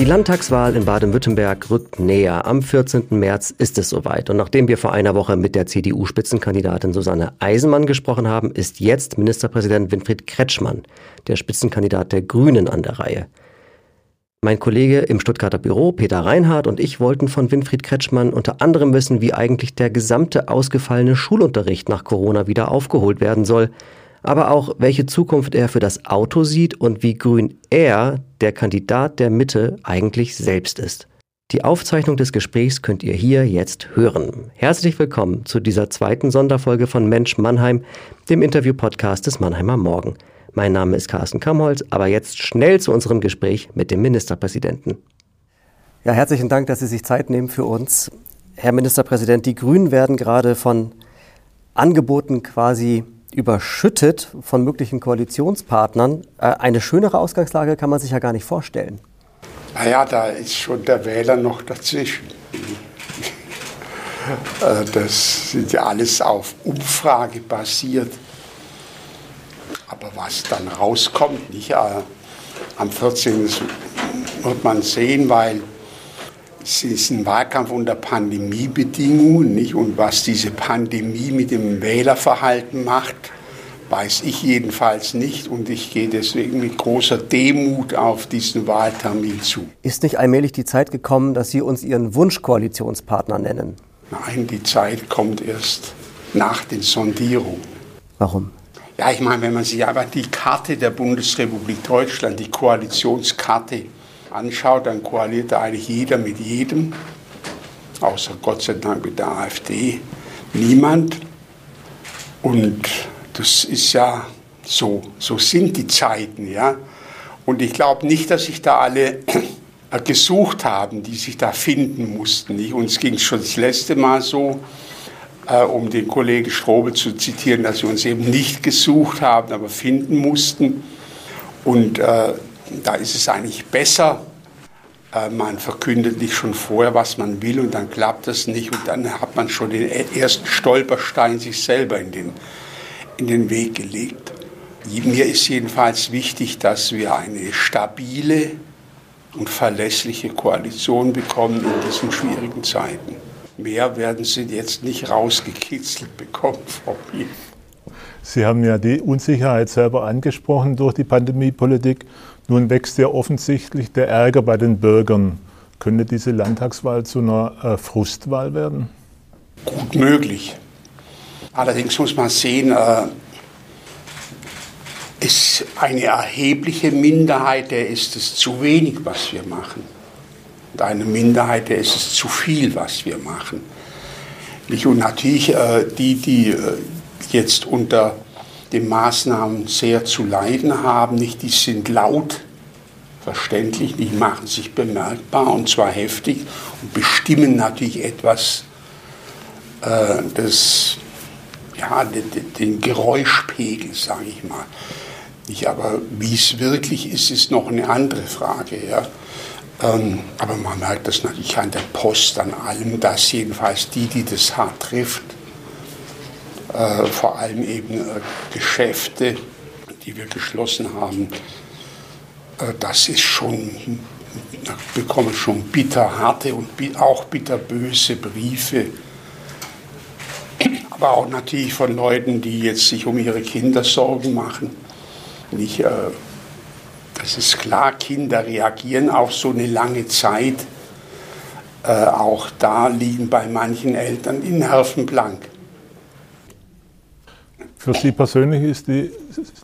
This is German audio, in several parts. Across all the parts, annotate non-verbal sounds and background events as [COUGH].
Die Landtagswahl in Baden-Württemberg rückt näher. Am 14. März ist es soweit. Und nachdem wir vor einer Woche mit der CDU-Spitzenkandidatin Susanne Eisenmann gesprochen haben, ist jetzt Ministerpräsident Winfried Kretschmann, der Spitzenkandidat der Grünen, an der Reihe. Mein Kollege im Stuttgarter Büro, Peter Reinhardt, und ich wollten von Winfried Kretschmann unter anderem wissen, wie eigentlich der gesamte ausgefallene Schulunterricht nach Corona wieder aufgeholt werden soll aber auch welche Zukunft er für das Auto sieht und wie grün er, der Kandidat der Mitte, eigentlich selbst ist. Die Aufzeichnung des Gesprächs könnt ihr hier jetzt hören. Herzlich willkommen zu dieser zweiten Sonderfolge von Mensch Mannheim, dem Interview-Podcast des Mannheimer Morgen. Mein Name ist Carsten Kamholz, aber jetzt schnell zu unserem Gespräch mit dem Ministerpräsidenten. Ja, herzlichen Dank, dass Sie sich Zeit nehmen für uns. Herr Ministerpräsident, die Grünen werden gerade von Angeboten quasi überschüttet von möglichen Koalitionspartnern. Äh, eine schönere Ausgangslage kann man sich ja gar nicht vorstellen. Naja, da ist schon der Wähler noch dazwischen. [LAUGHS] Äh, das sind ja alles auf Umfrage basiert. Aber was dann rauskommt, nicht? Äh, am 14. wird man sehen, weil es ist ein Wahlkampf unter Pandemiebedingungen, nicht? Und was diese Pandemie mit dem Wählerverhalten macht, weiß ich jedenfalls nicht. Und ich gehe deswegen mit großer Demut auf diesen Wahltermin zu. Ist nicht allmählich die Zeit gekommen, dass Sie uns Ihren Wunschkoalitionspartner nennen? Nein, die Zeit kommt erst nach den Sondierungen. Warum? Ja, ich meine, wenn man sich aber die Karte der Bundesrepublik Deutschland, die Koalitionskarte anschaut, dann koaliert eigentlich jeder mit jedem, außer Gott sei Dank mit der AfD niemand. Und das ist ja so, so sind die Zeiten, ja. Und ich glaube nicht, dass sich da alle [CLEARS THROAT] gesucht haben, die sich da finden mussten. Nicht? Uns ging es schon das letzte Mal so, äh, um den Kollegen Strobel zu zitieren, dass wir uns eben nicht gesucht haben, aber finden mussten. Und äh, da ist es eigentlich besser, äh, man verkündet nicht schon vorher, was man will und dann klappt das nicht und dann hat man schon den ersten Stolperstein sich selber in den, in den Weg gelegt. Mir ist jedenfalls wichtig, dass wir eine stabile und verlässliche Koalition bekommen in diesen schwierigen Zeiten. Mehr werden Sie jetzt nicht rausgekitzelt bekommen [LAUGHS] von mir. Sie haben ja die Unsicherheit selber angesprochen durch die Pandemiepolitik. Nun wächst ja offensichtlich der Ärger bei den Bürgern. Könnte diese Landtagswahl zu einer äh, Frustwahl werden? Gut möglich. Allerdings muss man sehen, äh, ist eine erhebliche Minderheit, der ist es zu wenig, was wir machen. Und eine Minderheit, der ist es zu viel, was wir machen. Und natürlich äh, die, die äh, jetzt unter den Maßnahmen sehr zu leiden haben. Nicht, die sind laut, verständlich, die machen sich bemerkbar und zwar heftig und bestimmen natürlich etwas, äh, das, ja, den, den Geräuschpegel, sage ich mal. Nicht, aber wie es wirklich ist, ist noch eine andere Frage. Ja. Ähm, aber man merkt das natürlich an der Post, an allem, dass jedenfalls die, die das hart trifft, äh, vor allem eben äh, Geschäfte, die wir geschlossen haben. Äh, das ist schon, da bekomme schon bitterharte und auch bitterböse Briefe. Aber auch natürlich von Leuten, die jetzt sich um ihre Kinder Sorgen machen. Nicht, das ist klar, Kinder reagieren auf so eine lange Zeit. Auch da liegen bei manchen Eltern die Nerven blank. Für Sie persönlich ist die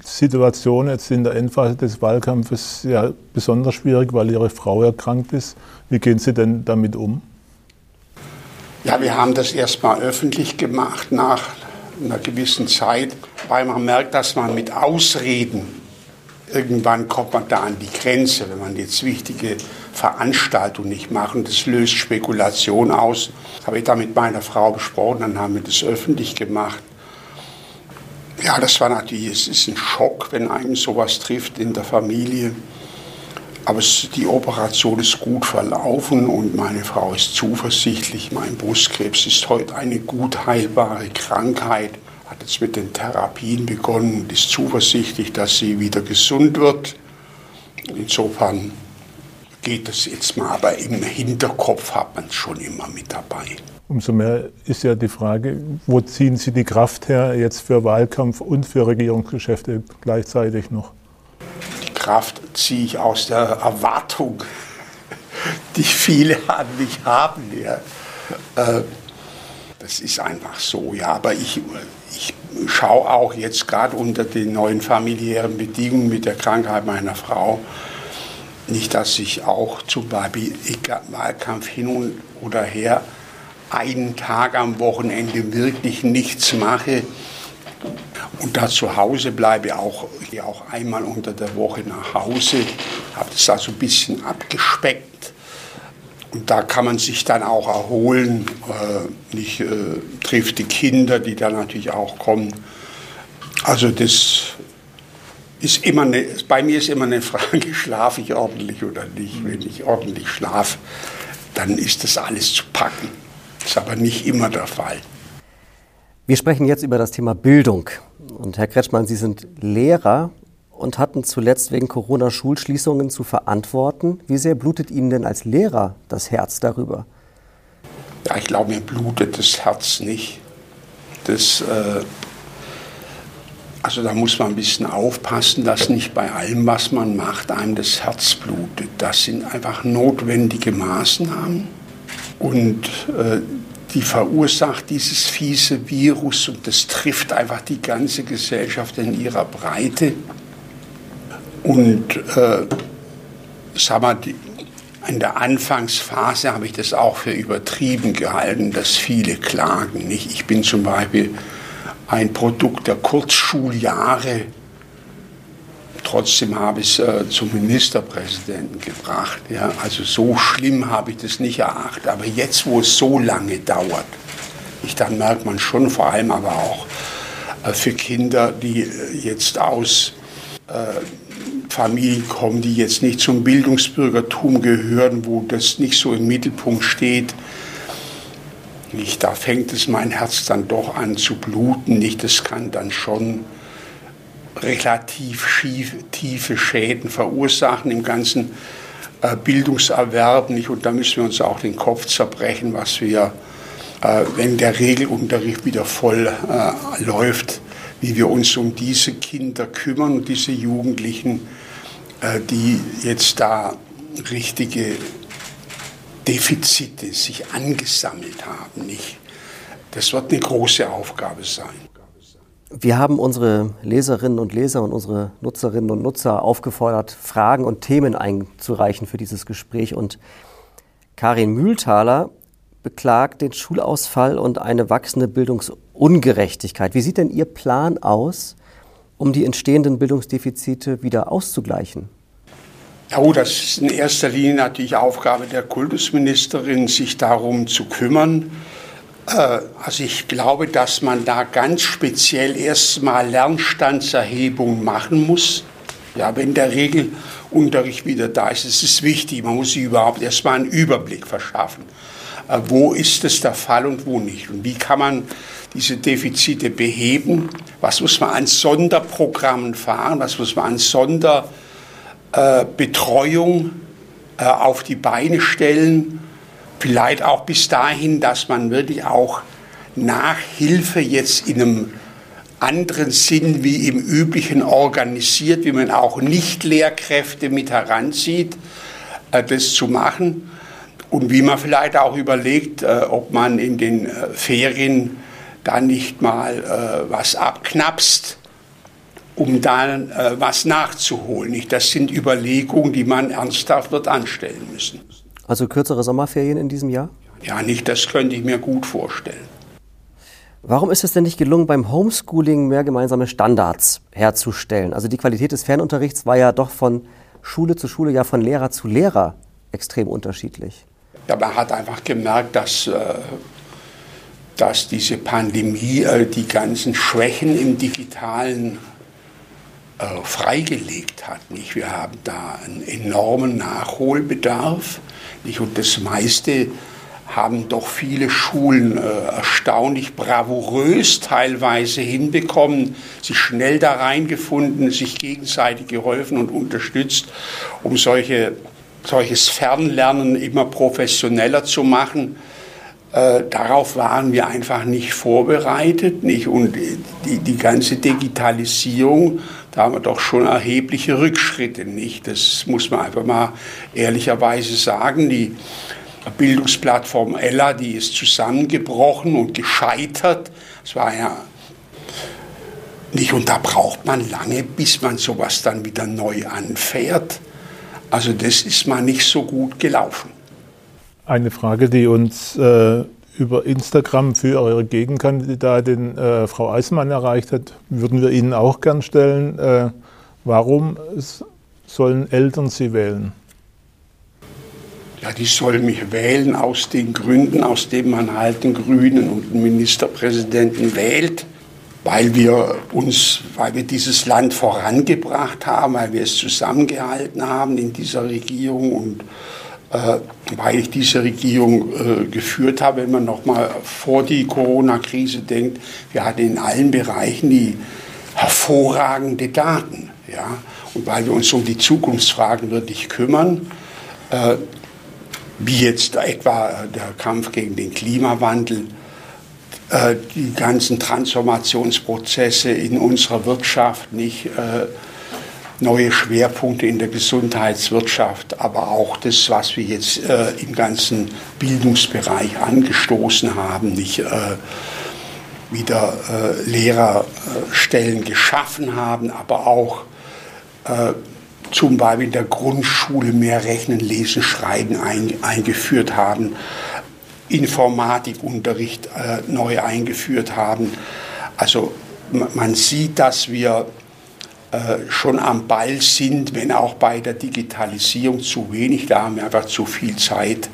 Situation jetzt in der Endphase des Wahlkampfes ja besonders schwierig, weil Ihre Frau erkrankt ist. Wie gehen Sie denn damit um? Ja, wir haben das erstmal öffentlich gemacht nach einer gewissen Zeit, weil man merkt, dass man mit Ausreden irgendwann kommt man da an die Grenze, wenn man jetzt wichtige Veranstaltungen nicht macht. Und das löst Spekulation aus. Das habe ich da mit meiner Frau besprochen, dann haben wir das öffentlich gemacht. Ja, das war natürlich, es ist ein Schock, wenn einem sowas trifft in der Familie. Aber es, die Operation ist gut verlaufen und meine Frau ist zuversichtlich. Mein Brustkrebs ist heute eine gut heilbare Krankheit. Hat jetzt mit den Therapien begonnen und ist zuversichtlich, dass sie wieder gesund wird. Insofern geht es jetzt mal, aber im Hinterkopf hat man es schon immer mit dabei. Umso mehr ist ja die Frage, wo ziehen Sie die Kraft her jetzt für Wahlkampf und für Regierungsgeschäfte gleichzeitig noch? Die Kraft ziehe ich aus der Erwartung, [LAUGHS] die viele an mich haben. Ja. Äh, das ist einfach so, ja. Aber ich, ich schaue auch jetzt gerade unter den neuen familiären Bedingungen mit der Krankheit meiner Frau, nicht, dass ich auch zum Beispiel Wahlkampf hin und oder her einen Tag am Wochenende wirklich nichts mache und da zu Hause bleibe, auch, gehe auch einmal unter der Woche nach Hause, habe das also ein bisschen abgespeckt. Und da kann man sich dann auch erholen. Äh, ich äh, trifft die Kinder, die dann natürlich auch kommen. Also das ist immer eine, bei mir ist immer eine Frage, [LAUGHS] schlafe ich ordentlich oder nicht. Wenn ich ordentlich schlafe, dann ist das alles zu packen. Das ist aber nicht immer der Fall. Wir sprechen jetzt über das Thema Bildung. Und Herr Kretschmann, Sie sind Lehrer und hatten zuletzt wegen Corona Schulschließungen zu verantworten. Wie sehr blutet Ihnen denn als Lehrer das Herz darüber? Ja, ich glaube, mir blutet das Herz nicht. Das, äh, also da muss man ein bisschen aufpassen, dass nicht bei allem, was man macht, einem das Herz blutet. Das sind einfach notwendige Maßnahmen. Und äh, die verursacht dieses fiese Virus und das trifft einfach die ganze Gesellschaft in ihrer Breite. Und äh, sag mal, in der Anfangsphase habe ich das auch für übertrieben gehalten, dass viele klagen. Nicht? Ich bin zum Beispiel ein Produkt der Kurzschuljahre. Trotzdem habe ich es äh, zum Ministerpräsidenten gebracht. Ja? Also so schlimm habe ich das nicht erachtet. Aber jetzt, wo es so lange dauert, ich, dann merkt man schon vor allem aber auch äh, für Kinder, die äh, jetzt aus äh, Familien kommen, die jetzt nicht zum Bildungsbürgertum gehören, wo das nicht so im Mittelpunkt steht. Nicht, da fängt es mein Herz dann doch an zu bluten. Nicht, das kann dann schon relativ schief, tiefe Schäden verursachen im ganzen äh, Bildungserwerb. Nicht? Und da müssen wir uns auch den Kopf zerbrechen, was wir, äh, wenn der Regelunterricht wieder voll äh, läuft, wie wir uns um diese Kinder kümmern und diese Jugendlichen äh, die jetzt da richtige Defizite sich angesammelt haben. Nicht? Das wird eine große Aufgabe sein. Wir haben unsere Leserinnen und Leser und unsere Nutzerinnen und Nutzer aufgefordert, Fragen und Themen einzureichen für dieses Gespräch. Und Karin Mühlthaler beklagt den Schulausfall und eine wachsende Bildungsungerechtigkeit. Wie sieht denn Ihr Plan aus, um die entstehenden Bildungsdefizite wieder auszugleichen? Oh, das ist in erster Linie natürlich Aufgabe der Kultusministerin, sich darum zu kümmern. Äh, also ich glaube, dass man da ganz speziell erstmal Lernstandserhebung machen muss. Ja, wenn der Regelunterricht wieder da ist, es ist wichtig, man muss sich überhaupt erstmal einen Überblick verschaffen. Äh, wo ist es der Fall und wo nicht? Und wie kann man diese Defizite beheben? Was muss man an Sonderprogrammen fahren? Was muss man an Sonderbetreuung äh, auf die Beine stellen? Vielleicht auch bis dahin, dass man wirklich auch Nachhilfe jetzt in einem anderen Sinn wie im üblichen organisiert, wie man auch Nicht-Lehrkräfte mit heranzieht, äh, das zu machen. Und wie man vielleicht auch überlegt, äh, ob man in den Ferien da nicht mal äh, was abknapst, um dann äh, was nachzuholen. Das sind Überlegungen, die man ernsthaft wird anstellen müssen. Also kürzere Sommerferien in diesem Jahr? Ja, nicht, das könnte ich mir gut vorstellen. Warum ist es denn nicht gelungen, beim Homeschooling mehr gemeinsame Standards herzustellen? Also die Qualität des Fernunterrichts war ja doch von Schule zu Schule, ja von Lehrer zu Lehrer extrem unterschiedlich. Ja, man hat einfach gemerkt, dass äh, dass diese Pandemie äh, die ganzen Schwächen im digitalen äh, freigelegt hat. Nicht? Wir haben da einen enormen Nachholbedarf. Nicht? Und das meiste haben doch viele Schulen äh, erstaunlich bravourös teilweise hinbekommen, sich schnell da reingefunden, sich gegenseitig geholfen und unterstützt, um solche solches Fernlernen immer professioneller zu machen. Äh, darauf waren wir einfach nicht vorbereitet. Nicht? Und die, die ganze Digitalisierung, da haben wir doch schon erhebliche Rückschritte. Nicht? Das muss man einfach mal ehrlicherweise sagen. Die Bildungsplattform Ella, die ist zusammengebrochen und gescheitert. Es war ja nicht, und da braucht man lange, bis man sowas dann wieder neu anfährt. Also das ist mal nicht so gut gelaufen. Eine Frage, die uns äh, über Instagram für eure Gegenkandidatin äh, Frau Eismann erreicht hat, würden wir Ihnen auch gern stellen. Äh, warum sollen Eltern Sie wählen? Ja, die sollen mich wählen aus den Gründen, aus denen man halt einen Grünen und einen Ministerpräsidenten wählt weil wir uns, weil wir dieses Land vorangebracht haben, weil wir es zusammengehalten haben in dieser Regierung und weil ich diese Regierung äh, geführt habe, wenn man noch mal vor die Corona-Krise denkt, wir hatten in allen Bereichen die hervorragende Daten, ja, und weil wir uns um die Zukunftsfragen wirklich kümmern, äh, wie jetzt etwa der Kampf gegen den Klimawandel, äh, die ganzen Transformationsprozesse in unserer Wirtschaft, nicht äh, neue Schwerpunkte in der Gesundheitswirtschaft, aber auch das, was wir jetzt äh, im ganzen Bildungsbereich angestoßen haben, nicht wieder Lehrerstellen geschaffen haben, aber auch zum Beispiel in der Grundschule mehr Rechnen, Lesen, Schreiben eingeführt haben. Informatikunterricht äh, neu eingeführt haben. Also man sieht, dass wir äh, schon am Ball sind, wenn auch bei der Digitalisierung zu wenig. Da haben wir einfach zu viel Zeit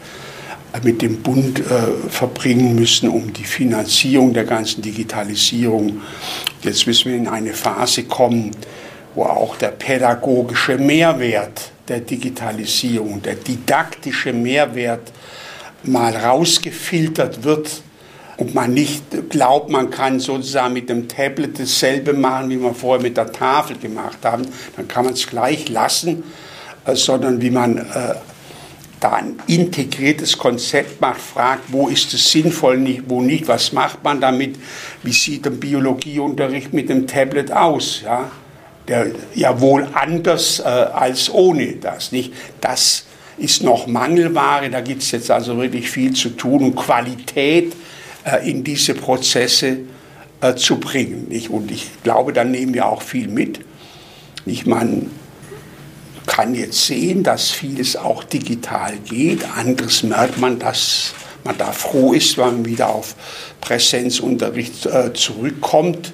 äh, mit dem Bund äh, verbringen müssen, um die Finanzierung der ganzen Digitalisierung. Jetzt müssen wir in eine Phase kommen, wo auch der pädagogische Mehrwert der Digitalisierung, der didaktische Mehrwert mal rausgefiltert wird und man nicht glaubt, man kann sozusagen mit dem Tablet dasselbe machen, wie wir vorher mit der Tafel gemacht haben, dann kann man es gleich lassen, äh, sondern wie man äh, da ein integriertes Konzept macht, fragt, wo ist es sinnvoll, wo nicht, was macht man damit, wie sieht der Biologieunterricht mit dem Tablet aus, ja, der ja wohl anders äh, als ohne das, nicht, das ist noch Mangelware. Da gibt es jetzt also wirklich viel zu tun, um Qualität in diese Prozesse äh, zu bringen. Und ich glaube, da nehmen wir auch viel mit. Ich Man kann jetzt sehen, dass vieles auch digital geht. Anderes merkt man, dass man da froh ist, wenn man wieder auf Präsenzunterricht äh, zurückkommt.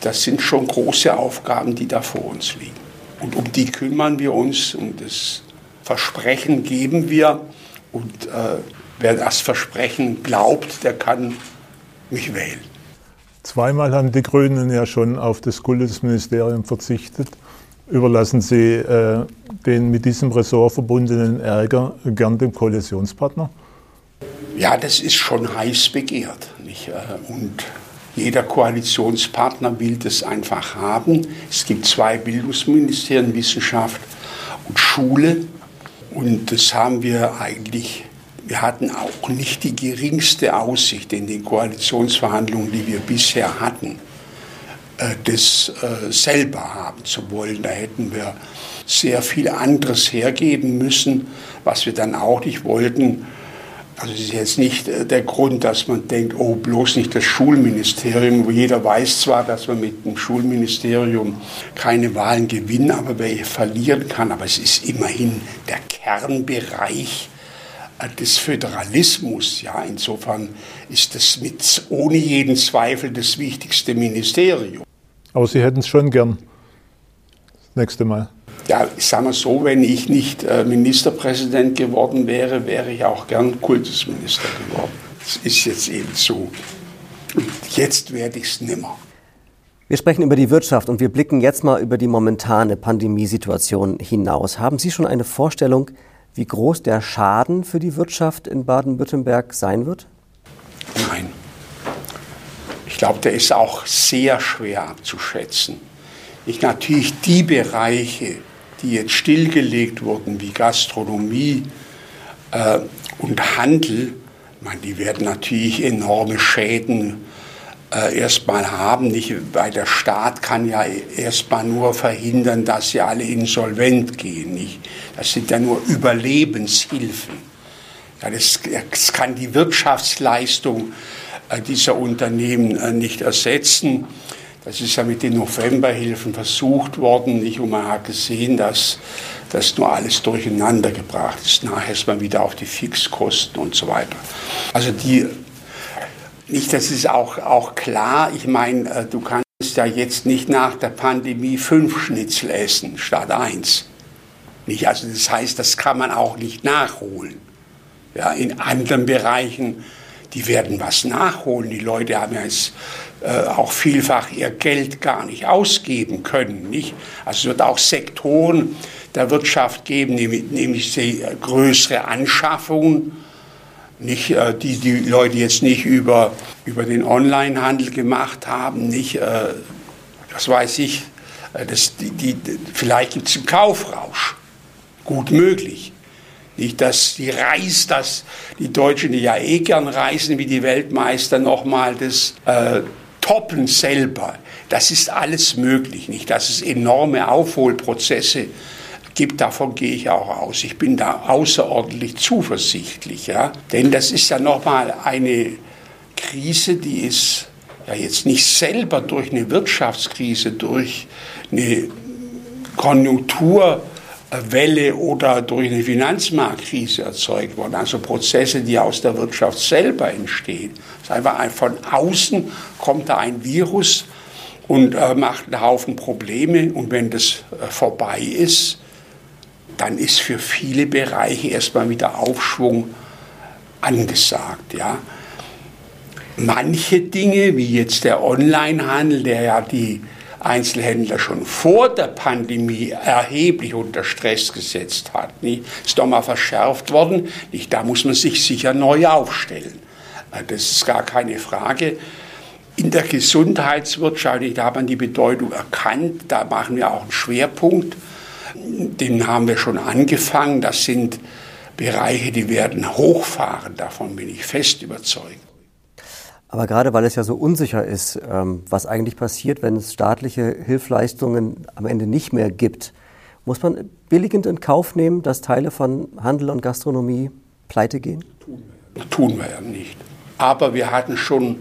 Das sind schon große Aufgaben, die da vor uns liegen. Und um die kümmern wir uns. Und das Versprechen geben wir und äh, wer das Versprechen glaubt, der kann mich wählen. Zweimal haben die Grünen ja schon auf das Kultusministerium verzichtet. Überlassen Sie äh, den mit diesem Ressort verbundenen Ärger gern dem Koalitionspartner? Ja, das ist schon heiß begehrt. Nicht? Und jeder Koalitionspartner will das einfach haben. Es gibt zwei Bildungsministerien, Wissenschaft und Schule. Und das haben wir eigentlich, wir hatten auch nicht die geringste Aussicht in den Koalitionsverhandlungen, die wir bisher hatten, äh, das äh, selber haben zu wollen. Da hätten wir sehr viel anderes hergeben müssen, was wir dann auch nicht wollten. Also es ist jetzt nicht äh, der Grund, dass man denkt, oh, bloß nicht das Schulministerium. Jeder weiß zwar, dass man mit dem Schulministerium keine Wahlen gewinnen, aber wer verlieren kann. Aber es ist immerhin der Kernbereich des Föderalismus. Ja, insofern ist es mit ohne jeden Zweifel das wichtigste Ministerium. Aber Sie hätten es schon gern. Das nächste Mal ja, ich sage mal so, wenn ich nicht äh, Ministerpräsident geworden wäre, wäre ich auch gern Kultusminister geworden. Das ist jetzt eben so. Und jetzt werde ich es nimmer. Wir sprechen über die Wirtschaft und wir blicken jetzt mal über die momentane Pandemiesituation hinaus. Haben Sie schon eine Vorstellung, wie groß der Schaden für die Wirtschaft in Baden-Württemberg sein wird? Nein. Ich glaube, der ist auch sehr schwer abzuschätzen. Ich natürlich die Bereiche, die jetzt stillgelegt wurden, wie Gastronomie äh, und Handel, meine, die werden natürlich enorme Schäden äh, erstmal haben. Nicht, weil der Staat kann ja erstmal nur verhindern, dass sie alle insolvent gehen. Nicht? Das sind ja nur Überlebenshilfen. Ja, das, das kann die Wirtschaftsleistung äh, dieser Unternehmen äh, nicht ersetzen. Das ist ja mit den Novemberhilfen versucht worden, nicht? Und man hat gesehen, dass das nur alles durcheinander gebracht ist. Nachher ist man wieder auf die Fixkosten und so weiter. Also die, nicht, das ist auch, auch klar. Ich meine, äh, du kannst ja jetzt nicht nach der Pandemie fünf Schnitzel essen statt eins. Nicht? Also das heißt, das kann man auch nicht nachholen. Ja, in anderen Bereichen, die werden was nachholen. Die Leute haben ja jetzt äh, auch vielfach ihr Geld gar nicht ausgeben können. Nicht? Also es wird auch Sektoren der Wirtschaft geben, nämlich, nämlich die äh, größere Anschaffungen, nicht, äh, die die Leute jetzt nicht über, über den Onlinehandel gemacht haben, nicht, äh, was weiß ich, äh, das, die, die, vielleicht gibt es einen Kaufrausch, gut möglich. Nicht, dass die Reis, dass die Deutschen, die ja eh gern reisen wie die Weltmeister, nochmal das äh, toppen selber. Das ist alles möglich, nicht? Dass es enorme Aufholprozesse gibt, davon gehe ich auch aus. Ich bin da außerordentlich zuversichtlich, ja? Denn das ist ja nochmal eine Krise, die ist ja jetzt nicht selber durch eine Wirtschaftskrise, durch eine Konjunktur Welle oder durch eine Finanzmarktkrise erzeugt worden. Also Prozesse, die aus der Wirtschaft selber entstehen. Das ist einfach von außen kommt da ein Virus und äh, macht einen Haufen Probleme. Und wenn das äh, vorbei ist, dann ist für viele Bereiche erstmal wieder Aufschwung angesagt. Ja. Manche Dinge, wie jetzt der Onlinehandel, der ja die Einzelhändler schon vor der Pandemie erheblich unter Stress gesetzt hat. Nicht? Ist doch mal verschärft worden. Nicht? Da muss man sich sicher neu aufstellen. Das ist gar keine Frage. In der Gesundheitswirtschaft, da hat man die Bedeutung erkannt, da machen wir auch einen Schwerpunkt. Den haben wir schon angefangen. Das sind Bereiche, die werden hochfahren. Davon bin ich fest überzeugt. Aber gerade weil es ja so unsicher ist, ähm, was eigentlich passiert, wenn es staatliche Hilfsleistungen am Ende nicht mehr gibt, muss man billigend in Kauf nehmen, dass Teile von Handel und Gastronomie pleite gehen? Tun wir ja nicht. Aber wir hatten schon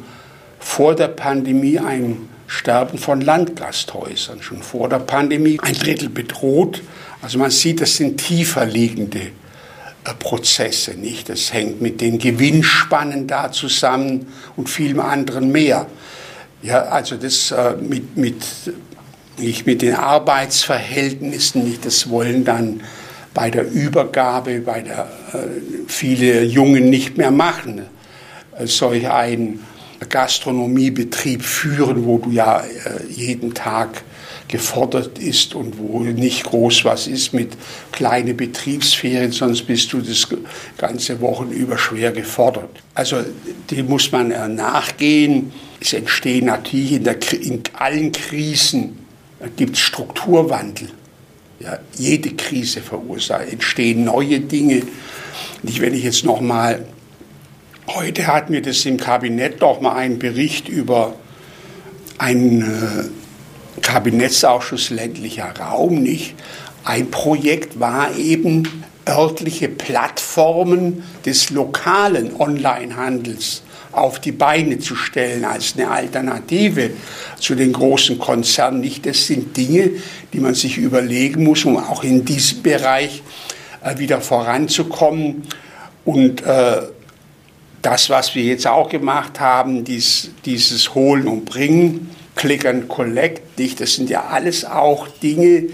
vor der Pandemie ein Sterben von Landgasthäusern, schon vor der Pandemie ein Drittel bedroht. Also man sieht, das sind tiefer liegende äh, Prozesse, nicht? Das hängt mit den Gewinnspannen da zusammen und vielem anderen mehr. Ja, also das äh, mit, mit, nicht mit den Arbeitsverhältnissen, nicht das wollen dann bei der Übergabe, bei der äh, viele Jungen nicht mehr machen, äh, solch einen Gastronomiebetrieb führen, wo du ja äh, jeden Tag gefordert ist und wo nicht groß was ist mit kleinen Betriebsferien, sonst bist du das ganze Wochen über schwer gefordert. Also dem muss man äh, nachgehen. Es entstehen natürlich in, der, in allen Krisen äh, gibt Strukturwandel. Ja, jede Krise verursacht, entstehen neue Dinge. Nicht, wenn ich jetzt noch mal heute hatten wir das im Kabinett noch mal einen Bericht über einen äh, Kabinettsausschuss ländlicher Raum nicht. Ein Projekt war eben örtliche Plattformen des lokalen Onlinehandels auf die Beine zu stellen als eine Alternative zu den großen Konzernen. Nicht, das sind Dinge, die man sich überlegen muss, um auch in diesem Bereich äh, wieder voranzukommen. Und äh, das, was wir jetzt auch gemacht haben, dies, dieses Holen und Bringen, Click and Collect, nicht? Das sind ja alles auch Dinge,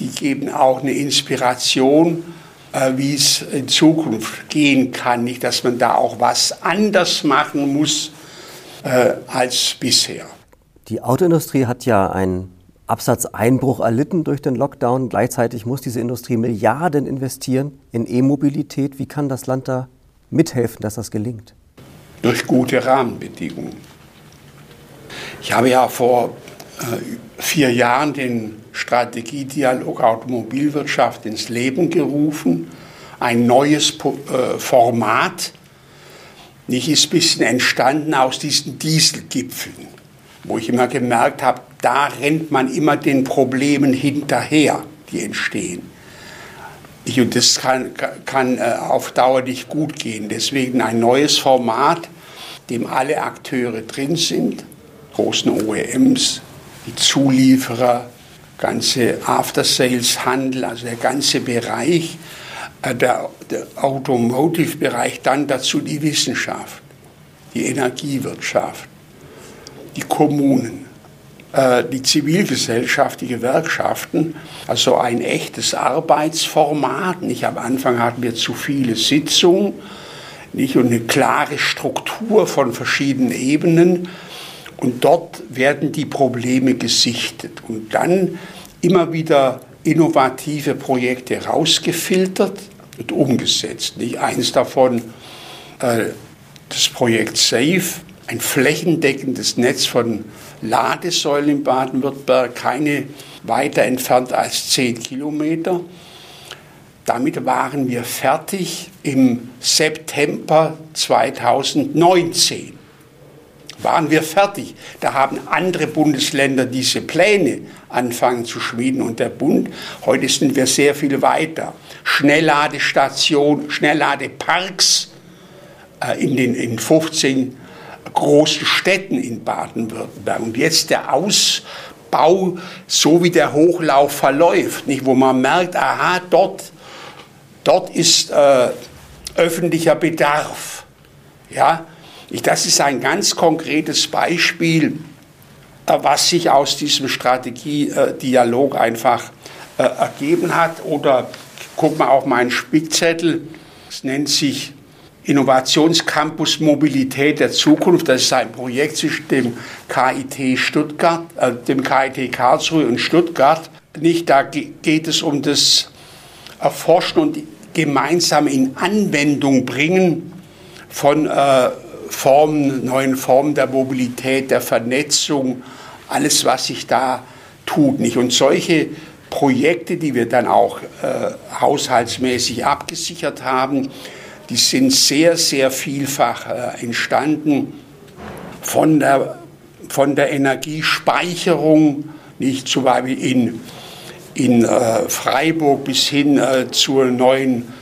die geben auch eine Inspiration, äh, wie es in Zukunft gehen kann, nicht, dass man da auch was anders machen muss äh, als bisher. Die Autoindustrie hat ja einen Absatzeinbruch erlitten durch den Lockdown. Gleichzeitig muss diese Industrie Milliarden investieren in E-Mobilität. Wie kann das Land da mithelfen, dass das gelingt? Durch gute Rahmenbedingungen. Ich habe ja vor äh, vier Jahren den Strategiedialog Automobilwirtschaft ins Leben gerufen. Ein neues äh, Format, nicht ist ein bisschen entstanden aus diesen Dieselgipfeln, wo ich immer gemerkt habe, da rennt man immer den Problemen hinterher, die entstehen. Und das kann, kann äh, auf Dauer nicht gut gehen. Deswegen ein neues Format, dem alle Akteure drin sind, großen OEMs, die Zulieferer, ganze After-Sales-Handel, also der ganze Bereich, äh, der, der Automotive-Bereich, dann dazu die Wissenschaft, die Energiewirtschaft, die Kommunen, die Zivilgesellschaft, die Gewerkschaften, also ein echtes Arbeitsformat. Nicht am Anfang hatten wir zu viele Sitzungen, nicht und eine klare Struktur von verschiedenen Ebenen. Und dort werden die Probleme gesichtet und dann immer wieder innovative Projekte rausgefiltert und umgesetzt. Nicht eins davon, äh, das Projekt SAFE, ein flächendeckendes Netz von Ladesäulen in Baden-Württemberg, keine weiter entfernt als 10 Kilometer. Damit waren wir fertig im September 2019. Waren wir fertig. Da haben andere Bundesländer diese Pläne anfangen zu schmieden und der Bund. Heute sind wir sehr viel weiter. Schnellladestationen, Schnellladeparks äh, in den in 15 großen Städten in Baden-Württemberg. Und jetzt der Ausbau, so wie der Hochlauf verläuft, nicht, wo man merkt, aha, dort, dort ist äh, öffentlicher Bedarf. Ja, ich, das ist ein ganz konkretes Beispiel, äh, was sich aus diesem Strategiedialog einfach äh, ergeben hat. Oder guck mal auf meinen Spickzettel, es nennt sich Innovationscampus Mobilität der Zukunft. Das ist ein Projekt zwischen dem KIT Stuttgart, äh, dem KIT Karlsruhe und Stuttgart. Nicht, da geht es um das Erforschen und gemeinsam in Anwendung bringen von äh, Formen, neuen Formen der Mobilität, der Vernetzung, alles, was sich da tut. Nicht? Und solche Projekte, die wir dann auch äh, haushaltsmäßig abgesichert haben, die sind sehr, sehr vielfach äh, entstanden von der, von der Energiespeicherung, nicht zum Beispiel in, in äh, Freiburg bis hin äh, zur neuen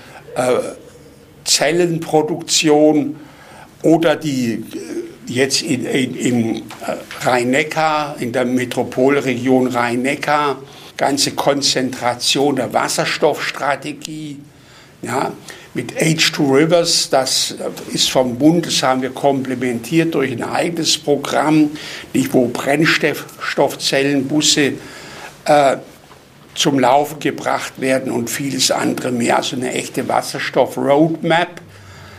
Zellenproduktion oder die jetzt in, in, im Rhein-Neckar, in der Metropolregion Rhein-Neckar, ganze Konzentration der Wasserstoffstrategie. Ja, mit H2 Rivers, das ist vom Bund, das haben wir komplementiert durch ein eigenes Programm, nicht, wo Brennstoffzellenbusse äh, zum Laufen gebracht werden und vieles andere mehr. Also eine echte Wasserstoff-Roadmap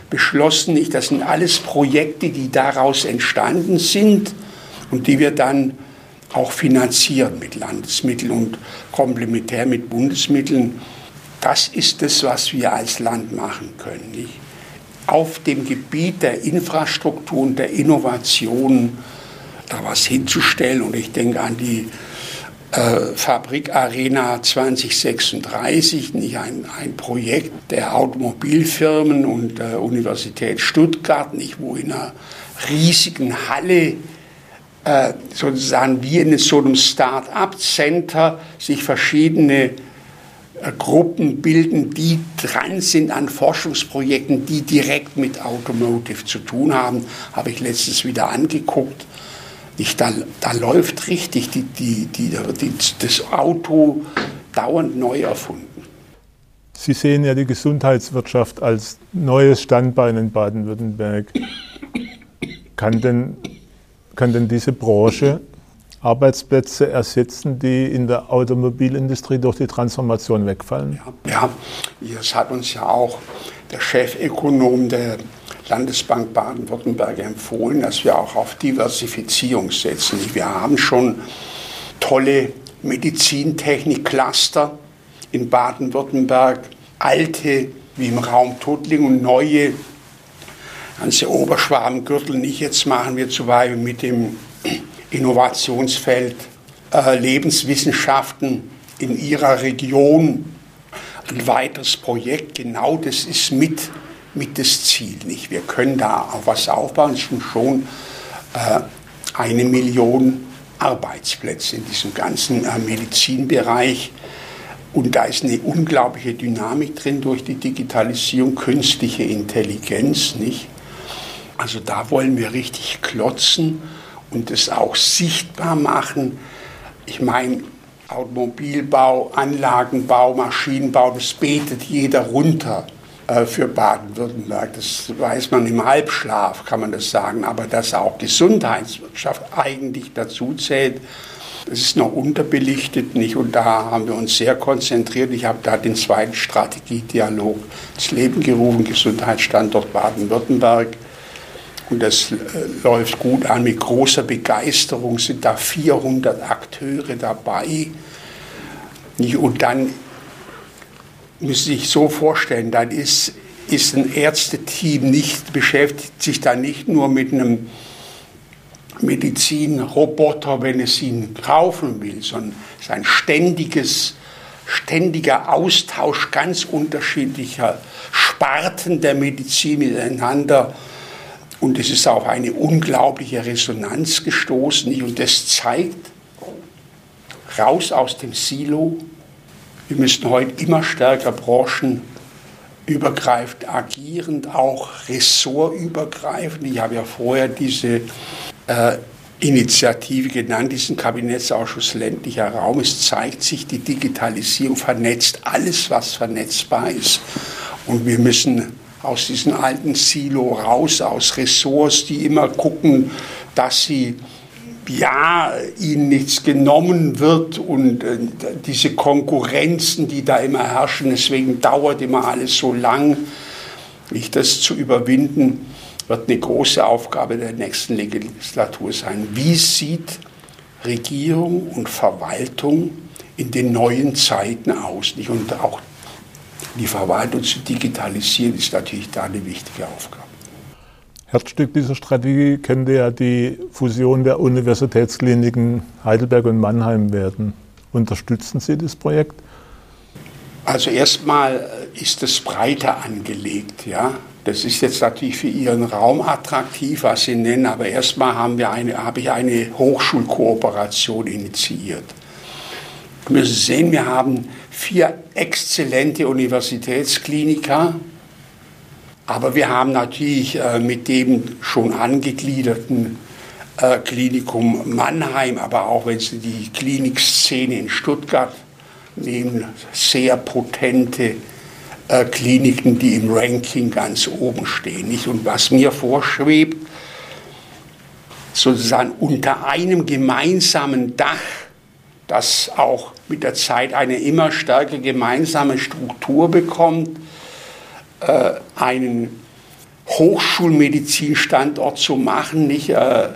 beschlossen. Nicht, das sind alles Projekte, die daraus entstanden sind und die wir dann auch finanzieren mit Landesmitteln und komplementär mit Bundesmitteln. Das ist es, was wir als Land machen können. Nicht? Auf dem Gebiet der Infrastruktur und der Innovation da was hinzustellen. Und ich denke an die äh, Fabrikarena 2036, nicht ein, ein Projekt der Automobilfirmen und der Universität Stuttgart, nicht wo in einer riesigen Halle äh, sozusagen wie in so einem Start-up-Center sich verschiedene äh, Gruppen bilden, die dran sind an Forschungsprojekten, die direkt mit Automotive zu tun haben, habe ich letztens wieder angeguckt. Ich, da, da läuft richtig die, die, die, das Auto dauernd neu erfunden. Sie sehen ja die Gesundheitswirtschaft als neues Standbein in Baden-Württemberg. Kann denn, kann denn diese Branche Arbeitsplätze ersetzen, die in der Automobilindustrie durch die Transformation wegfallen? Ja, ja das hat uns ja auch der Chefökonom der Landesbank Baden-Württemberg empfohlen, dass wir auch auf Diversifizierung setzen. Wir haben schon tolle Medizintechnik-Cluster in Baden-Württemberg, alte wie im Raum Tuttlingen und neue ganze Oberschwabengürtel nicht. Jetzt machen wir Beispiel mit dem Innovationsfeld äh, Lebenswissenschaften in ihrer Region ein weiteres Projekt. Genau das ist mit, mit das Ziel. Nicht? Wir können da auch was aufbauen. Es sind schon äh, eine Million Arbeitsplätze in diesem ganzen äh, Medizinbereich. Und da ist eine unglaubliche Dynamik drin durch die Digitalisierung, künstliche Intelligenz, nicht? Also da wollen wir richtig klotzen und es auch sichtbar machen. Ich meine, Automobilbau, Anlagenbau, Maschinenbau, das betet jeder runter äh, für Baden-Württemberg. Das weiß man im Halbschlaf, kann man das sagen. Aber dass auch Gesundheitswirtschaft eigentlich dazu zählt, das ist noch unterbelichtet nicht. Und da haben wir uns sehr konzentriert. Ich habe da den zweiten Strategiedialog ins Leben gerufen, Gesundheitsstandort Baden-Württemberg. Und das äh, läuft gut an. Mit großer Begeisterung sind da 400 Akteure dabei. Und dann müssen Sie sich so vorstellen, dann ist, ist ein Ärzteteam nicht, beschäftigt sich da nicht nur mit einem Medizinroboter, wenn es ihn kaufen will, sondern es ist ein ständiges, ständiger Austausch ganz unterschiedlicher Sparten der Medizin miteinander und es ist auf eine unglaubliche Resonanz gestoßen. Und das zeigt, raus aus dem Silo. Wir müssen heute immer stärker branchenübergreifend agieren, auch ressortübergreifend. Ich habe ja vorher diese äh, Initiative genannt, diesen Kabinettsausschuss ländlicher Raum. Es zeigt sich, die Digitalisierung vernetzt alles, was vernetzbar ist. Und wir müssen aus diesem alten Silo raus, aus Ressorts, die immer gucken, dass sie ja, ihnen nichts genommen wird und äh, diese Konkurrenzen, die da immer herrschen, deswegen dauert immer alles so lang, nicht das zu überwinden, wird eine große Aufgabe der nächsten Legislatur sein. Wie sieht Regierung und Verwaltung in den neuen Zeiten aus? Nicht? Und auch die Verwaltung zu digitalisieren, ist natürlich da eine wichtige Aufgabe. Herzstück dieser Strategie könnte ja die Fusion der Universitätskliniken Heidelberg und Mannheim werden. Unterstützen Sie das Projekt? Also erstmal ist es breiter angelegt, ja. Das ist jetzt natürlich für Ihren Raum attraktiv, was Sie nennen, aber erstmal haben wir eine, habe ich eine Hochschulkooperation initiiert. Wir müssen sehen, wir haben vier exzellente Universitätskliniker, aber wir haben natürlich äh, mit dem schon angegliederten äh, Klinikum Mannheim, aber auch wenn Sie die Klinikszene in Stuttgart nehmen, sehr potente äh, Kliniken, die im Ranking ganz oben stehen. Und was mir vorschwebt, sozusagen unter einem gemeinsamen Dach das auch mit der Zeit eine immer stärker gemeinsame Struktur bekommt, äh, einen Hochschulmedizinstandort zu machen, nicht, äh,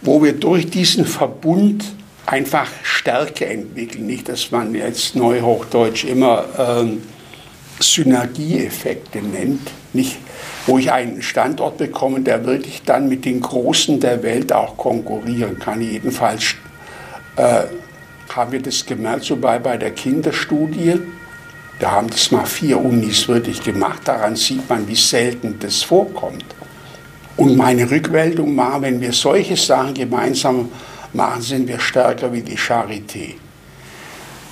wo wir durch diesen Verbund einfach Stärke entwickeln. Nicht, dass man jetzt neuhochdeutsch immer ähm, Synergieeffekte nennt, nicht, wo ich einen Standort bekomme, der wirklich dann mit den Großen der Welt auch konkurrieren kann. Jedenfalls äh, haben wir das gemerkt, so bei, bei der Kinderstudie. Da haben das mal vier Unis wirklich gemacht. Daran sieht man, wie selten das vorkommt. Und meine Rückmeldung war, wenn wir solche Sachen gemeinsam machen, sind wir stärker wie die Charité.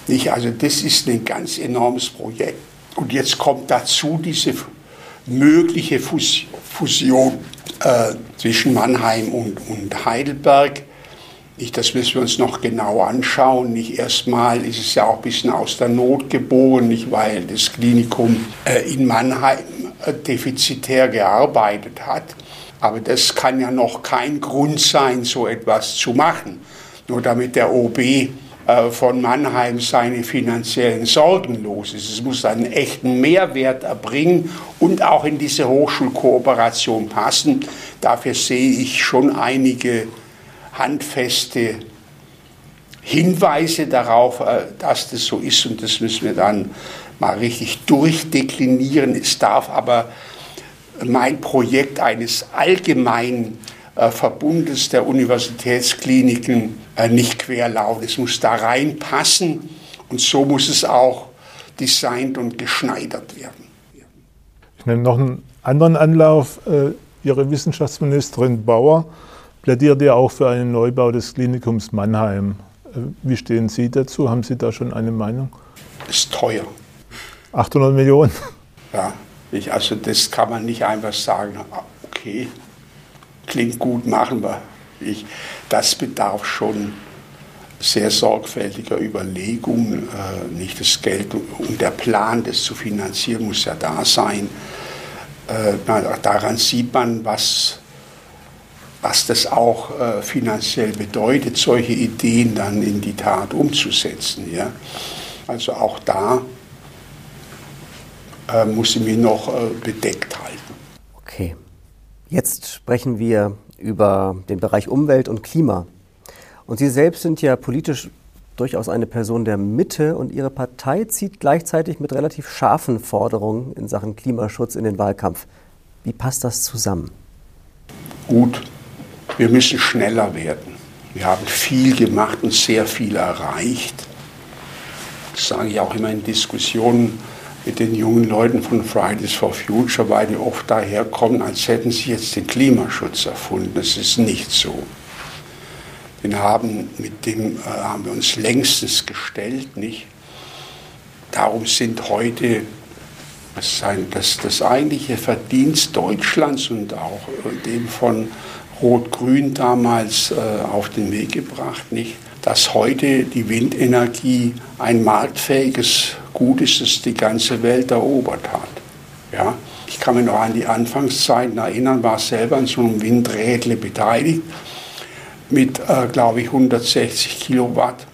Nicht? Also das ist ein ganz enormes Projekt. Und jetzt kommt dazu diese mögliche Fusion äh, zwischen Mannheim und, und Heidelberg. Nicht, das müssen wir uns noch genau anschauen. Nicht erstmal ist es ja auch ein bisschen aus der Not geboren, nicht weil das Klinikum äh, in Mannheim äh, defizitär gearbeitet hat. Aber das kann ja noch kein Grund sein, so etwas zu machen. Nur damit der OB äh, von Mannheim seine finanziellen Sorgen los ist. Es muss einen echten Mehrwert erbringen und auch in diese Hochschulkooperation passen. Dafür sehe ich schon einige handfeste Hinweise darauf, äh, dass das so ist und das müssen wir dann mal richtig durchdeklinieren. Es darf aber mein Projekt eines allgemeinen äh, Verbundes der Universitätskliniken äh, nicht querlaufen. Es muss da reinpassen und so muss es auch designt und geschneidert werden. Ich nehme noch einen anderen Anlauf. Ihre Wissenschaftsministerin Bauer plädiert ja auch für einen Neubau des Klinikums Mannheim. Wie stehen Sie dazu? Haben Sie da schon eine Meinung? Ist teuer. 800 Millionen? Ja, ich, also das kann man nicht einfach sagen, okay, klingt gut, machen wir. Ich, das bedarf schon sehr sorgfältiger Überlegungen. Äh, nicht das Geld und der Plan, das zu finanzieren, muss ja da sein. Äh, daran sieht man, was, was das auch äh, finanziell bedeutet, solche Ideen dann in die Tat umzusetzen. Ja? Also auch da äh, muss ich mich noch äh, bedeckt halten. Okay. Jetzt sprechen wir über den Bereich Umwelt und Klima. Und Sie selbst sind ja politisch durchaus eine Person der Mitte und Ihre Partei zieht gleichzeitig mit relativ scharfen Forderungen in Sachen Klimaschutz in den Wahlkampf. Wie passt das zusammen? Gut, wir müssen schneller werden. Wir haben viel gemacht und sehr viel erreicht. Das sage ich auch immer in Diskussionen mit den jungen Leuten von Fridays for Future, weil die oft daherkommen, als hätten sie jetzt den Klimaschutz erfunden. Das ist nicht so. Den haben, mit dem äh, haben wir uns längstens gestellt, nicht? Darum sind heute das, das, das eigentliche Verdienst Deutschlands und auch dem von Rot-Grün damals äh, auf den Weg gebracht, nicht? dass heute die Windenergie ein marktfähiges Gut ist, das die ganze Welt erobert hat. Ja? Ich kann mich noch an die Anfangszeiten erinnern, war selber an so einem Windrädle beteiligt mit, äh, glaube ich, 160 Kilowatt,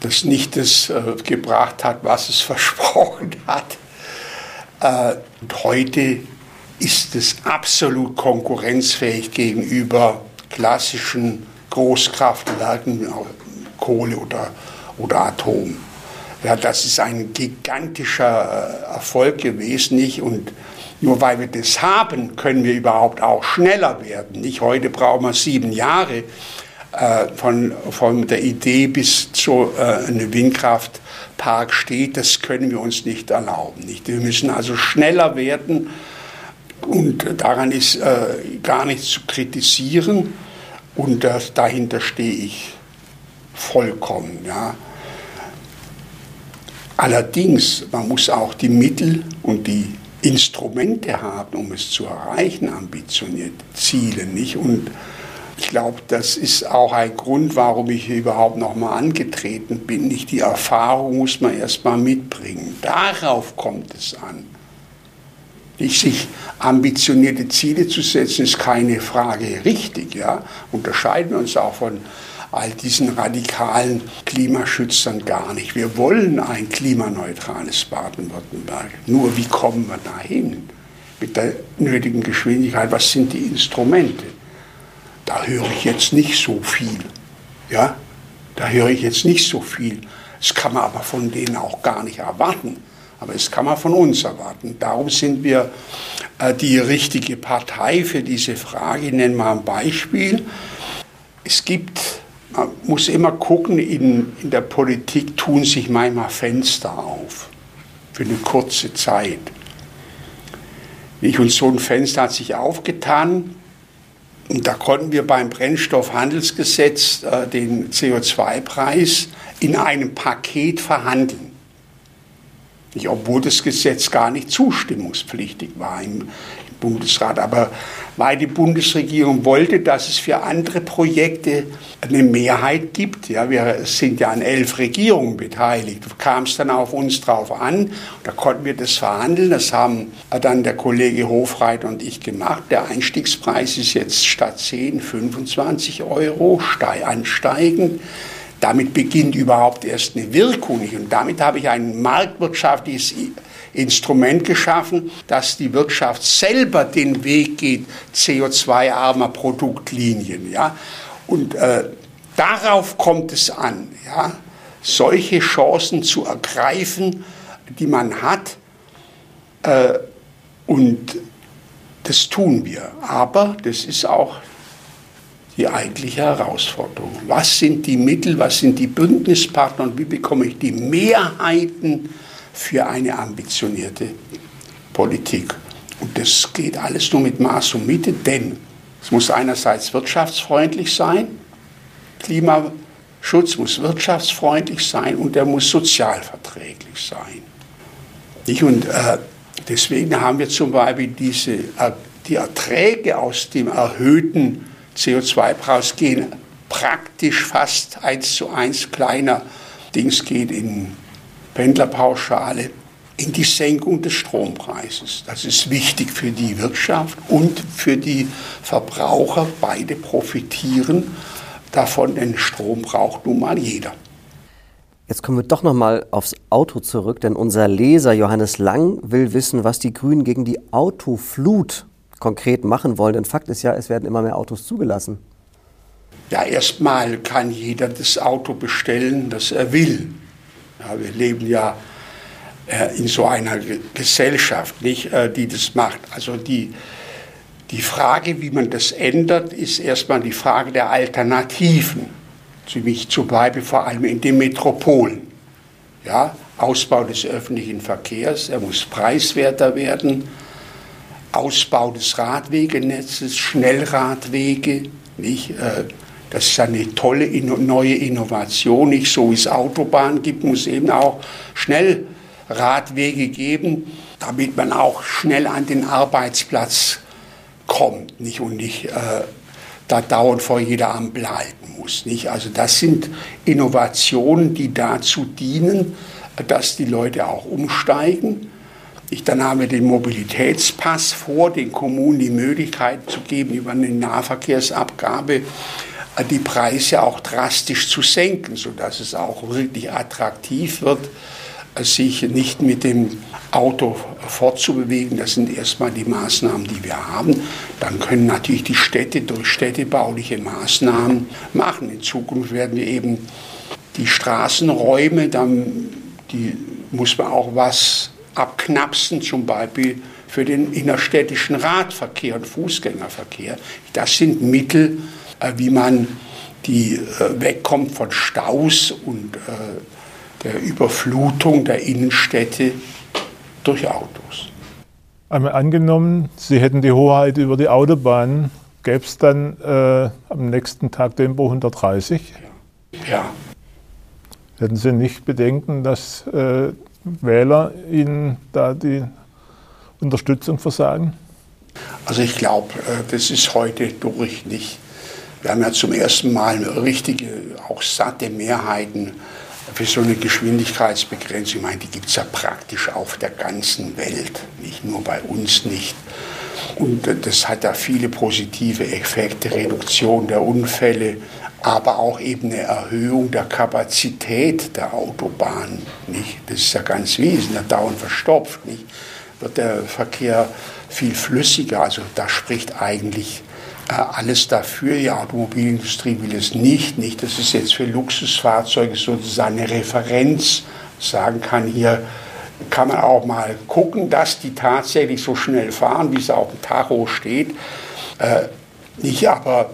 das nicht das äh, gebracht hat, was es [LAUGHS] versprochen hat. Äh, und heute ist es absolut konkurrenzfähig gegenüber klassischen Großkraftwerken, Kohle oder, oder Atom. Ja, das ist ein gigantischer äh, Erfolg gewesen, nicht? Und nur weil wir das haben, können wir überhaupt auch schneller werden. Nicht heute brauchen wir sieben Jahre äh, von, von der Idee bis zu äh, einem Windkraftpark steht. Das können wir uns nicht erlauben. Nicht? Wir müssen also schneller werden und daran ist äh, gar nichts zu kritisieren und das, dahinter stehe ich vollkommen. Ja. Allerdings, man muss auch die Mittel und die Instrumente haben, um es zu erreichen, ambitionierte Ziele, nicht? Und ich glaube, das ist auch ein Grund, warum ich hier überhaupt nochmal angetreten bin. Nicht die Erfahrung muss man erstmal mitbringen. Darauf kommt es an. Sich ambitionierte Ziele zu setzen, ist keine Frage richtig. Ja? Unterscheiden wir uns auch von all diesen radikalen Klimaschützern gar nicht. Wir wollen ein klimaneutrales Baden-Württemberg. Nur wie kommen wir dahin? Mit der nötigen Geschwindigkeit, was sind die Instrumente? Da höre ich jetzt nicht so viel. Ja? Da höre ich jetzt nicht so viel. Das kann man aber von denen auch gar nicht erwarten. Aber das kann man von uns erwarten. Darum sind wir äh, die richtige Partei für diese Frage. Ich nenne mal ein Beispiel. Es gibt man muss immer gucken, in, in der Politik tun sich manchmal Fenster auf für eine kurze Zeit. Und so ein Fenster hat sich aufgetan und da konnten wir beim Brennstoffhandelsgesetz äh, den CO2-Preis in einem Paket verhandeln. Nicht, obwohl das Gesetz gar nicht zustimmungspflichtig war im, Bundesrat. Aber weil die Bundesregierung wollte, dass es für andere Projekte eine Mehrheit gibt, ja, wir sind ja an elf Regierungen beteiligt, kam es dann auf uns drauf an, da konnten wir das verhandeln, das haben dann der Kollege Hofreit und ich gemacht. Der Einstiegspreis ist jetzt statt 10 25 Euro ansteigend. Damit beginnt überhaupt erst eine Wirkung. Und damit habe ich ein marktwirtschaftliches Instrument geschaffen, dass die Wirtschaft selber den Weg geht, CO2-armer Produktlinien. Ja? Und äh, darauf kommt es an, ja? solche Chancen zu ergreifen, die man hat. Äh, und das tun wir. Aber das ist auch die eigentliche Herausforderung. Was sind die Mittel, was sind die Bündnispartner und wie bekomme ich die Mehrheiten für eine ambitionierte Politik? Und das geht alles nur mit Maß und Mitte, denn es muss einerseits wirtschaftsfreundlich sein, Klimaschutz muss wirtschaftsfreundlich sein und er muss sozialverträglich sein. Und äh, deswegen haben wir zum Beispiel diese, äh, die Erträge aus dem erhöhten CO2-Preis gehen praktisch fast eins zu eins kleiner. Dings geht in Pendlerpauschale in die Senkung des Strompreises. Das ist wichtig für die Wirtschaft und für die Verbraucher. Beide profitieren davon, denn Strom braucht nun mal jeder. Jetzt kommen wir doch noch mal aufs Auto zurück, denn unser Leser Johannes Lang will wissen, was die Grünen gegen die Autoflut konkret machen wollen. Denn Fakt ist ja, es werden immer mehr Autos zugelassen. Ja, erstmal kann jeder das Auto bestellen, das er will. Ja, wir leben ja äh, in so einer Gesellschaft, nicht, äh, die das macht. Also die, die Frage, wie man das ändert, ist erstmal die Frage der Alternativen. Ziemlich zu bleiben, vor allem in den Metropolen. Ja, Ausbau des öffentlichen Verkehrs, er muss preiswerter werden. Ausbau des Radwegenetzes, Schnellradwege, nicht? Äh, das ist eine tolle neue Innovation. Nicht so wie es Autobahnen gibt, muss eben auch Schnellradwege geben, damit man auch schnell an den Arbeitsplatz kommt nicht? und nicht äh, da dauernd vor jeder Ampel halten muss. Nicht? Also das sind Innovationen, die dazu dienen, dass die Leute auch umsteigen ich, dann haben den Mobilitätspass vor, den Kommunen die Möglichkeit zu geben, über eine Nahverkehrsabgabe äh, die Preise auch drastisch zu senken, sodass es auch wirklich attraktiv wird, äh, sich nicht mit dem Auto fortzubewegen. Das sind erstmal die Maßnahmen, die wir haben. Dann können natürlich die Städte durch städtebauliche Maßnahmen machen. In Zukunft werden wir eben die Straßenräume, dann die muss man auch was abknapsen, zum Beispiel für den innerstädtischen Radverkehr und Fußgängerverkehr. Das sind Mittel, äh, wie man die äh, wegkommt von Staus und äh, der Überflutung der Innenstädte durch Autos. Einmal angenommen, Sie hätten die Hoheit über die Autobahn, gäbe es dann äh, am nächsten Tag Tempo 130? Ja. Hätten Sie nicht Bedenken, dass äh, Wähler Ihnen da die Unterstützung versagen? Also ich glaube, äh, das ist heute durch nicht. Wir haben ja zum ersten Mal richtige, auch satte Mehrheiten für so eine Geschwindigkeitsbegrenzung. Ich meine, die gibt es ja praktisch auf der ganzen Welt, nicht nur bei uns nicht. Und äh, das hat ja viele positive Effekte, Reduktion der Unfälle, aber auch eben eine Erhöhung der Kapazität der Autobahn. Nicht? Das ist ja ganz wesentlich, der dauernd verstopft. Nicht? Wird der Verkehr viel flüssiger, also da spricht eigentlich äh, alles dafür. Die Automobilindustrie will es nicht, nicht. Das ist jetzt für Luxusfahrzeuge sozusagen eine Referenz, sagen kann, hier kann man auch mal gucken, dass die tatsächlich so schnell fahren, wie es auf dem Tacho steht. Äh, nicht aber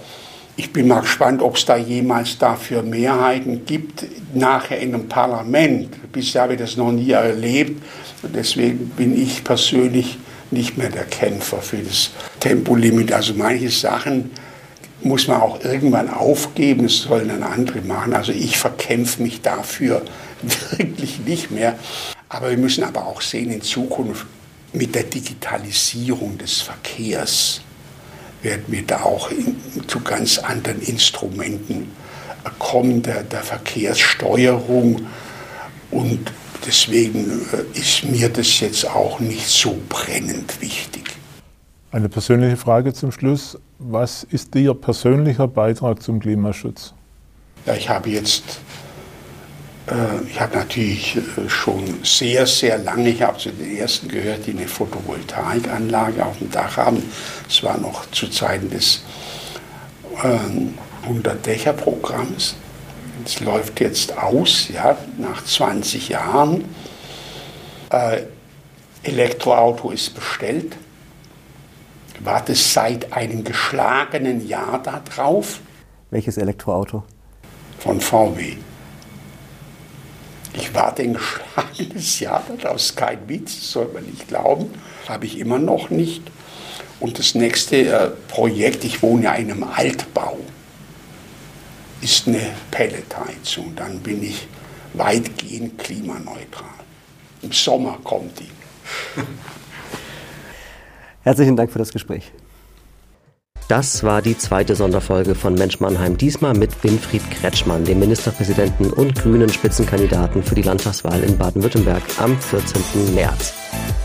ich bin mal gespannt, ob es da jemals dafür Mehrheiten gibt, nachher in einem Parlament. Bisher habe ich das noch nie erlebt. Deswegen bin ich persönlich nicht mehr der Kämpfer für das Tempolimit. Also manche Sachen muss man auch irgendwann aufgeben, das sollen dann andere machen. Also ich verkämpfe mich dafür [LAUGHS] wirklich nicht mehr. Aber wir müssen aber auch sehen, in Zukunft mit der Digitalisierung des Verkehrs werden wir da auch in, zu ganz anderen Instrumenten kommen, der, der Verkehrssteuerung. Und deswegen äh, ist mir das jetzt auch nicht so brennend wichtig. Eine persönliche Frage zum Schluss. Was ist Ihr persönlicher Beitrag zum Klimaschutz? Ja, ich habe jetzt ich habe natürlich äh, schon sehr, sehr lange, ich habe zu den ersten gehört, die eine Photovoltaikanlage auf dem Dach haben. Es war noch zu Zeiten des äh, 100-Dächer-Programms. Es läuft jetzt aus, ja, nach 20 Jahren. Äh, Elektroauto ist bestellt. Warte seit einem geschlagenen Jahr darauf. Welches Elektroauto? Von VW. Ich warte ein geschlagenes Jahr daraus, kein Witz, soll man nicht glauben, habe ich immer noch nicht. Und das nächste äh, Projekt, ich wohne ja in einem Altbau, ist eine Pelletheizung. Dann bin ich weitgehend klimaneutral. Im Sommer kommt die. Herzlichen Dank für das Gespräch. Das war die zweite Sonderfolge von Mensch Mannheim, diesmal mit Winfried Kretschmann, dem Ministerpräsidenten und grünen Spitzenkandidaten für die Landtagswahl in Baden-Württemberg am 14. März.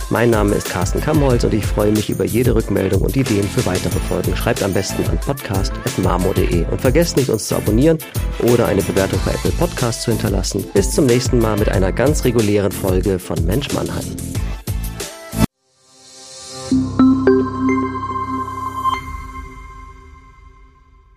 Mein Name ist Carsten Kammholz und ich freue mich über jede Rückmeldung und Ideen für weitere Folgen. Schreibt am besten an podcast.marmo.de und vergesst nicht, uns zu abonnieren oder eine Bewertung bei Apple Podcasts zu hinterlassen. Bis zum nächsten Mal mit einer ganz regulären Folge von Mensch Mannheim.